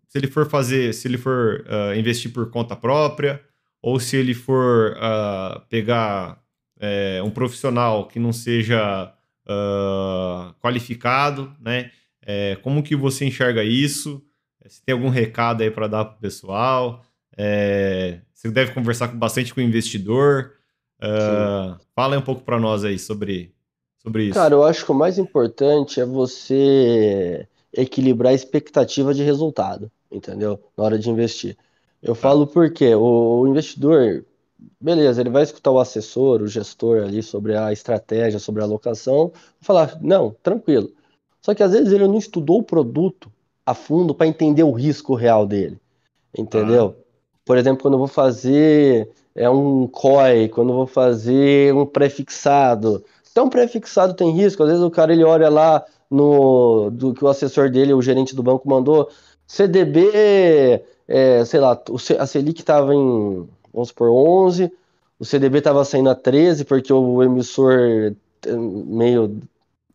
se ele for fazer, se ele for uh, investir por conta própria, ou se ele for uh, pegar é, um profissional que não seja uh, qualificado, né? É, como que você enxerga isso? Se tem algum recado aí para dar para o pessoal? É, você deve conversar com, bastante com o investidor. Uh, fala aí um pouco para nós aí sobre, sobre isso. Cara, eu acho que o mais importante é você equilibrar a expectativa de resultado, entendeu? Na hora de investir. Eu tá. falo porque o, o investidor, beleza, ele vai escutar o assessor, o gestor ali sobre a estratégia, sobre a alocação, falar, não, tranquilo. Só que às vezes ele não estudou o produto a fundo para entender o risco real dele, entendeu? Ah. Por exemplo, quando eu vou fazer é um COI, quando eu vou fazer um prefixado. Então, prefixado tem risco, às vezes o cara ele olha lá no do que o assessor dele, o gerente do banco mandou, CDB, é, sei lá, a Selic estava em vamos supor, 11, o CDB estava saindo a 13, porque o emissor é, meio.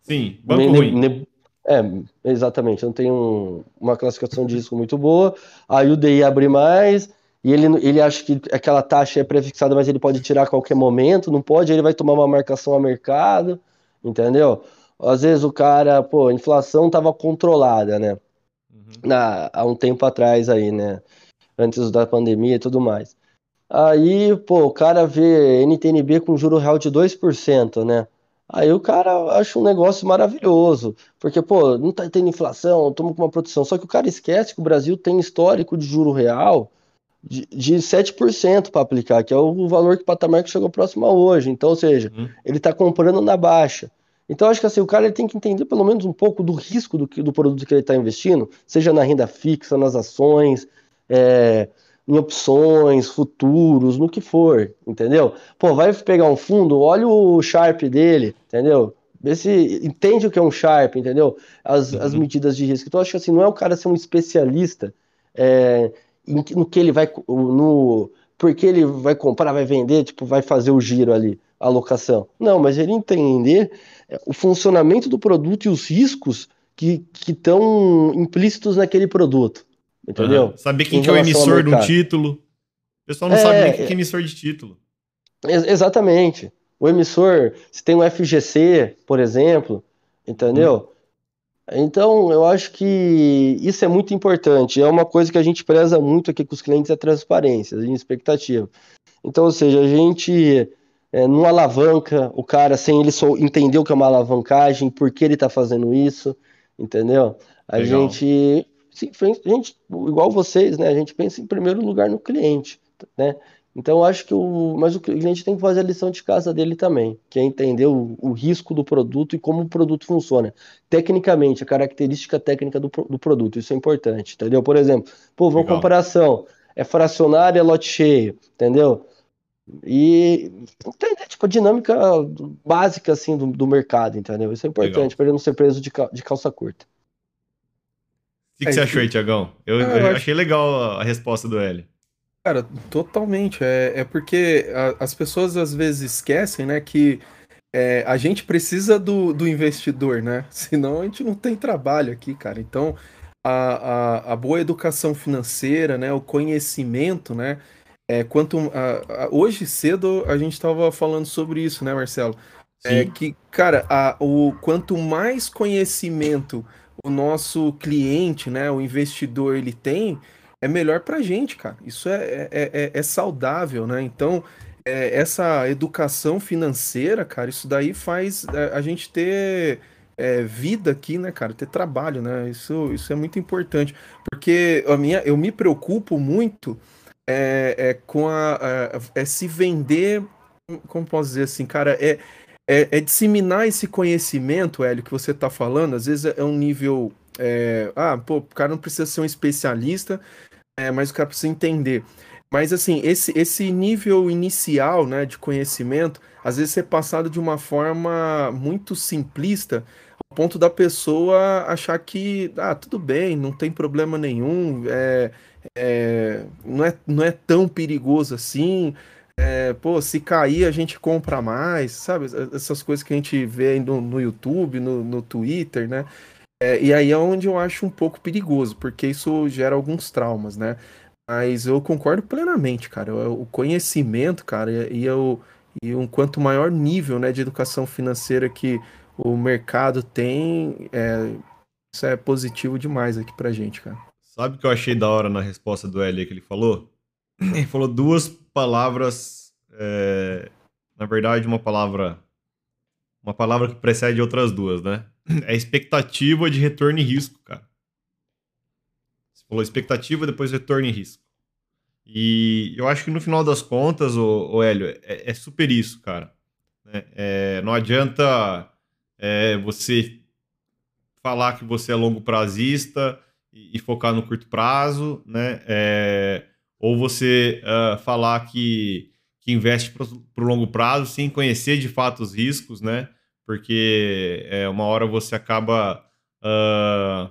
Sim, banco meio, ruim. Ne, é, exatamente, não tem um, uma classificação de risco muito boa. Aí o DI abre mais, e ele, ele acha que aquela taxa é prefixada, mas ele pode tirar a qualquer momento, não pode, ele vai tomar uma marcação a mercado, entendeu? Às vezes o cara, pô, a inflação estava controlada, né? Uhum. Na, há um tempo atrás aí, né? Antes da pandemia e tudo mais. Aí, pô, o cara vê NTNB com juro real de 2%, né? Aí o cara acha um negócio maravilhoso, porque, pô, não tá tendo inflação, toma com uma proteção. Só que o cara esquece que o Brasil tem histórico de juro real de, de 7% para aplicar, que é o valor que o patamar que chegou próximo a hoje. Então, ou seja, uhum. ele está comprando na baixa. Então, acho que assim, o cara tem que entender pelo menos um pouco do risco do, do produto que ele está investindo, seja na renda fixa, nas ações, é, em opções, futuros, no que for, entendeu? Pô, vai pegar um fundo, olha o Sharp dele, entendeu? Vê se entende o que é um Sharp, entendeu? As, uhum. as medidas de risco. Então, acho que assim, não é o cara ser um especialista é, no que ele vai. No, porque ele vai comprar, vai vender, tipo, vai fazer o giro ali, a alocação. Não, mas ele entender é, o funcionamento do produto e os riscos que estão implícitos naquele produto. Entendeu? Uhum. Saber quem que é o emissor do título. O pessoal não é, sabe nem quem é emissor de título. exatamente. O emissor, se tem um FGC, por exemplo, entendeu? Hum. Então, eu acho que isso é muito importante. É uma coisa que a gente preza muito aqui com os clientes, é a transparência, a expectativa. Então, ou seja, a gente é, não alavanca o cara sem ele só entender o que é uma alavancagem, por que ele está fazendo isso, entendeu? A Legal. gente Sim, a gente, igual vocês, né? A gente pensa em primeiro lugar no cliente, né? Então, acho que o. Mas o cliente tem que fazer a lição de casa dele também, que é entender o, o risco do produto e como o produto funciona. Tecnicamente, a característica técnica do, do produto, isso é importante, entendeu? Por exemplo, pô, vamos comparação. É fracionário, é lote cheio, entendeu? E entender, tipo, a dinâmica básica, assim, do, do mercado, entendeu? Isso é importante, para ele não ser preso de, de calça curta. O que, que é, você achou aí, Tiagão? Eu, ah, eu, achei legal a, resposta do Hélio. Cara, totalmente. É, é porque a, as pessoas às vezes esquecem, né, que é, a gente precisa do, do investidor, né? Senão a gente não tem trabalho aqui, cara. Então, a, a, a boa educação financeira, né, o conhecimento, né? É, quanto a, a, hoje cedo a gente estava falando sobre isso, né, Marcelo? É Sim. É que, cara, a, o quanto mais conhecimento o nosso cliente, né, o investidor, ele tem, é melhor para a gente, cara. Isso é, é, é, é saudável, né? Então, é, essa educação financeira, cara, isso daí faz é, a gente ter é, vida aqui, né, cara? Ter trabalho, né? Isso, isso é muito importante. Porque a minha, eu me preocupo muito é, é com a, a, é se vender. Como posso dizer assim, cara? É, é, é, disseminar esse conhecimento, Hélio, que você está falando. Às vezes é um nível. É, ah, pô, o cara não precisa ser um especialista, é, mas o cara precisa entender. Mas assim, esse, esse nível inicial né, de conhecimento, às vezes é passado de uma forma muito simplista, ao ponto da pessoa achar que, ah, tudo bem, não tem problema nenhum, é, é, não, é, não é tão perigoso assim, É, pô, se cair a gente compra mais, sabe? Essas coisas que a gente vê no, no YouTube, no, no Twitter, né? É, e aí é onde eu acho um pouco perigoso, porque isso gera alguns traumas, né? Mas eu concordo plenamente, cara. O conhecimento, cara, e, eu, e um quanto maior nível né, de educação financeira que o mercado tem, é, isso é positivo demais aqui pra gente, cara. Sabe o que eu achei da hora na resposta do Eli que ele falou? Ele falou duas palavras, é, na verdade, uma palavra, uma palavra que precede outras duas, né? É expectativa de retorno e risco, cara. Você falou expectativa, depois retorno e risco. E eu acho que no final das contas, o, o Hélio, é, é super isso, cara. É, é, não adianta é, você falar que você é longo prazista e, e focar no curto prazo, né? É, ou você uh, falar que, que investe para o longo prazo sem conhecer de fato os riscos, né? Porque é, uma hora você acaba. Uh,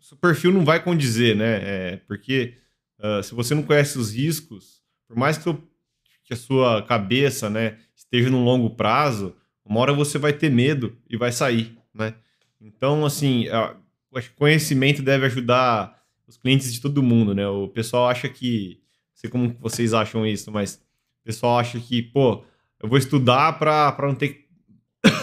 seu perfil não vai condizer, né? É, porque uh, se você não conhece os riscos, por mais que, que a sua cabeça né, esteja no longo prazo, uma hora você vai ter medo e vai sair, né? Então, assim, o conhecimento deve ajudar os clientes de todo mundo, né? O pessoal acha que, não sei como vocês acham isso, mas o pessoal acha que, pô, eu vou estudar para não ter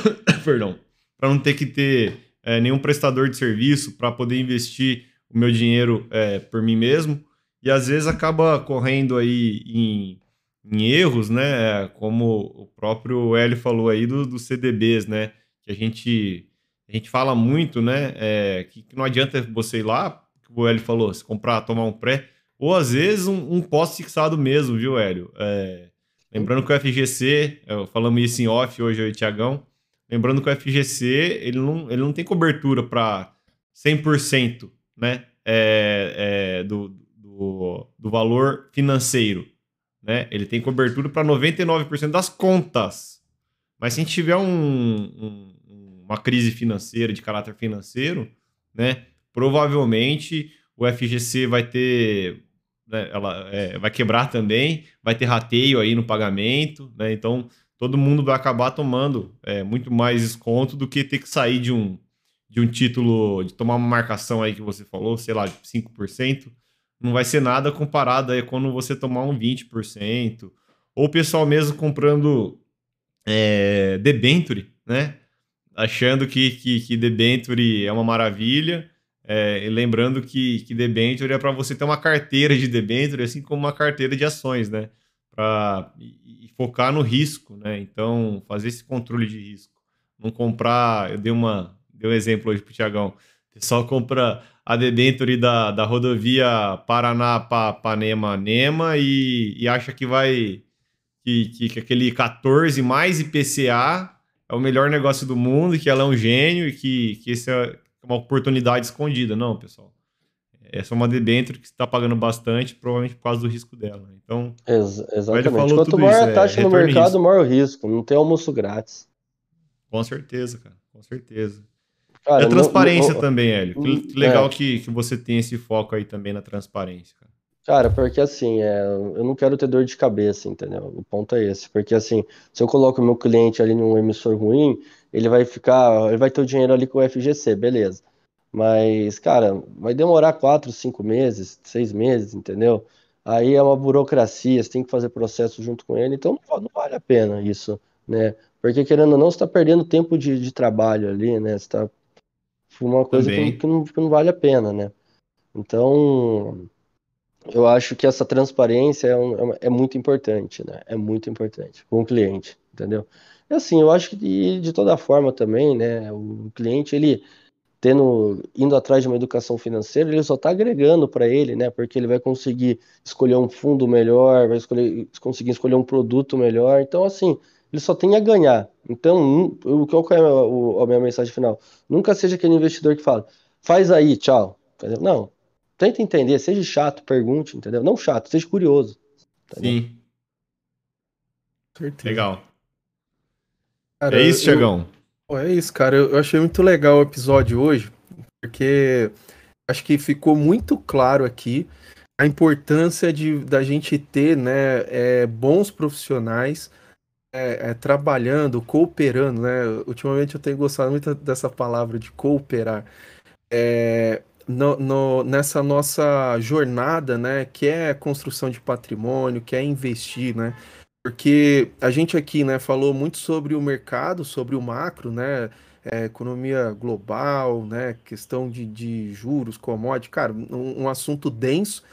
perdão, para não ter que ter é, nenhum prestador de serviço para poder investir o meu dinheiro é, por mim mesmo e às vezes acaba correndo aí em, em erros, né? Como o próprio Hélio falou aí dos do CDBs, né? Que a gente a gente fala muito, né? É, que, que não adianta você ir lá o Hélio falou, se comprar, tomar um pré, ou às vezes um, um pós-fixado mesmo, viu, Hélio? É, lembrando que o FGC, falamos isso em off hoje, o Tiagão, lembrando que o FGC, ele não, ele não tem cobertura para 100%, né, é, é, do, do, do, valor financeiro, né? Ele tem cobertura para 99% das contas. Mas se a gente tiver um, um, uma crise financeira, de caráter financeiro, né, provavelmente o FGC vai ter. Né, ela é, vai quebrar também, vai ter rateio aí no pagamento, né? Então todo mundo vai acabar tomando é, muito mais desconto do que ter que sair de um, de um título, de tomar uma marcação aí que você falou, sei lá, de 5%. Não vai ser nada comparado aí quando você tomar um 20%. Ou o pessoal mesmo comprando é, debenture, né? Achando que, que, que debenture é uma maravilha é, lembrando que, que debenture é para você ter uma carteira de debenture, assim como uma carteira de ações, né? Para focar no risco, né? Então, fazer esse controle de risco. Não comprar, eu dei, uma, dei um exemplo hoje para o Tiagão. O pessoal compra a debenture da, da rodovia Paraná-Panema-Nema e, e acha que vai. Que, que, que aquele 14 mais IPCA é o melhor negócio do mundo, que ela é um gênio e que, que esse é, uma oportunidade escondida. Não, pessoal. Essa é uma debênture que está pagando bastante, provavelmente por causa do risco dela. Então, Ex exatamente. Quanto maior a é taxa é, no mercado, maior o risco. Não tem almoço grátis. Com certeza, cara. Com certeza. Cara, e a transparência no, também, Hélio. Que legal é. que, que você tem esse foco aí também na transparência, cara. Cara, porque assim, é, eu não quero ter dor de cabeça, entendeu? O ponto é esse. Porque assim, se eu coloco o meu cliente ali num emissor ruim, ele vai ficar, ele vai ter o dinheiro ali com o FGC, beleza. Mas, cara, vai demorar quatro, cinco meses, seis meses, entendeu? Aí é uma burocracia, você tem que fazer processo junto com ele, então não, não vale a pena isso, né? Porque querendo ou não, você está perdendo tempo de, de, trabalho ali, né? Você tá uma coisa que, que, não, que não vale a pena, né? Então, eu acho que essa transparência é, um, é, é muito importante, né? É muito importante com o cliente, entendeu? E assim, eu acho que de toda forma também, né? O cliente, ele tendo indo atrás de uma educação financeira, ele só está agregando para ele, né? Porque ele vai conseguir escolher um fundo melhor, vai escolher, conseguir escolher um produto melhor. Então, assim, ele só tem a ganhar. Então, o que é a minha mensagem final? Nunca seja aquele investidor que fala, faz aí, tchau. Não, tenta entender, seja chato, pergunte, entendeu? Não chato, seja curioso. Entendeu? Sim. Legal. Cara, é isso, Tiagão? É isso, cara. Eu achei muito legal o episódio hoje, porque acho que ficou muito claro aqui a importância de da gente ter né, é, bons profissionais é, é, trabalhando, cooperando, né? Ultimamente eu tenho gostado muito dessa palavra de cooperar. É, no, no, nessa nossa jornada, né, que é construção de patrimônio, que é investir, né? Porque a gente aqui, né, falou muito sobre o mercado, sobre o macro, né? É, economia global, né? Questão de, de juros, commodities, cara, um, um assunto denso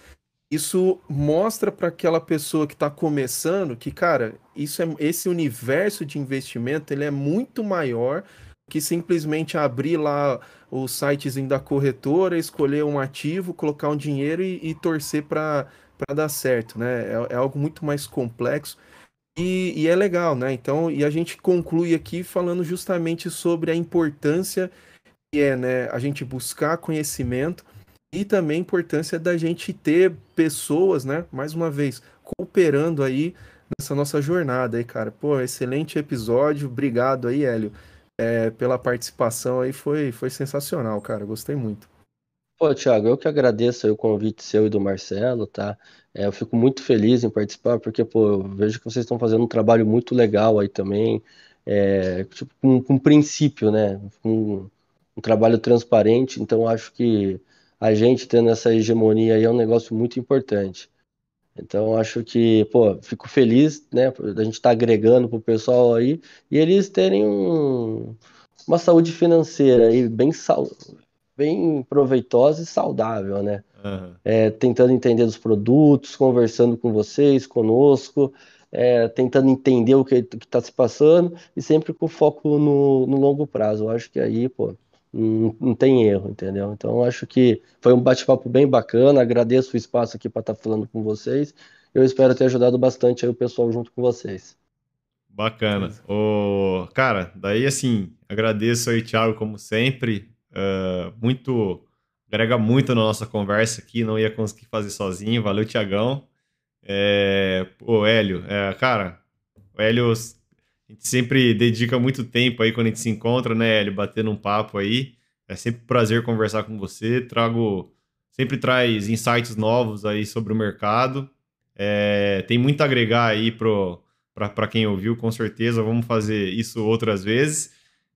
isso mostra para aquela pessoa que está começando que, cara, isso é, esse universo de investimento ele é muito maior que simplesmente abrir lá o sitezinho da corretora, escolher um ativo, colocar um dinheiro e, e torcer para dar certo, né? É, é, algo muito mais complexo e, e, é legal, né? Então, e a gente conclui aqui falando justamente sobre a importância que é, né, a gente buscar conhecimento e também a importância da gente ter pessoas, né, mais uma vez, cooperando aí nessa nossa jornada aí, cara. Pô, excelente episódio, obrigado aí, Hélio, é, pela participação aí, foi, foi sensacional, cara, gostei muito. Pô, Thiago, eu que agradeço o convite seu e do Marcelo, tá? É, eu fico muito feliz em participar, porque, pô, eu vejo que vocês estão fazendo um trabalho muito legal aí também, é, tipo, com, com princípio, né? Com um trabalho transparente, então acho que a gente tendo essa hegemonia aí é um negócio muito importante. Então, acho que, pô, fico feliz, né, da gente tá agregando pro pessoal aí e eles terem um, uma saúde financeira aí bem, sal, bem proveitosa e saudável, né? Uhum. É, tentando entender os produtos, conversando com vocês, conosco, é, tentando entender o que está se passando e sempre com foco no, no longo prazo. Eu acho que aí, pô, não, não tem erro, entendeu? Então acho que foi um bate-papo bem bacana. Agradeço o espaço aqui para estar tá falando com vocês. Eu espero ter ajudado bastante aí o pessoal junto com vocês. Bacana. O cara, daí assim, agradeço aí, Thiago, como sempre. Uh, muito. Agrega muito na nossa conversa aqui, não ia conseguir fazer sozinho. Valeu, Tiagão. É, pô, Hélio, é, cara, o Hélio a gente sempre dedica muito tempo aí quando a gente se encontra, né, Hélio, batendo um papo aí. É sempre um prazer conversar com você. Trago, sempre traz insights novos aí sobre o mercado. É, tem muito a agregar aí para quem ouviu, com certeza. Vamos fazer isso outras vezes.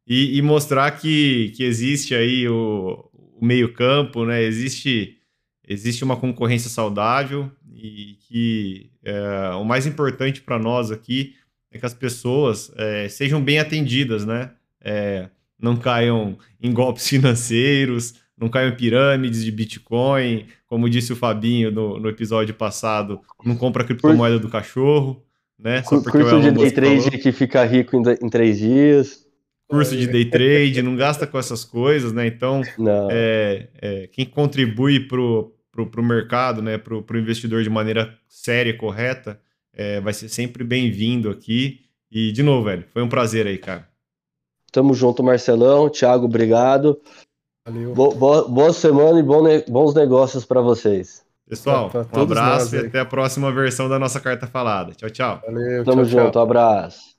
E, e mostrar que, que existe aí o, o meio-campo, né? Existe, existe uma concorrência saudável e que é, o mais importante para nós aqui é que as pessoas é, sejam bem atendidas, né? É, não caiam em golpes financeiros, não caiam em pirâmides de Bitcoin, como disse o Fabinho no, no episódio passado, não compra a criptomoeda do cachorro, né? Só porque curso de day trade que fica rico em, em três dias. Curso de day trade, não gasta com essas coisas, né? Então, é, é, quem contribui para o pro, pro mercado, né, para o investidor de maneira séria e correta, é, vai ser sempre bem-vindo aqui. E, de novo, velho, foi um prazer aí, cara. Tamo junto, Marcelão. Thiago, obrigado. Valeu. Boa, boa semana e bom ne bons negócios para vocês. Pessoal, um abraço e até a próxima versão da nossa carta falada. Tchau, tchau. Valeu, Tamo tchau, junto, tchau. abraço.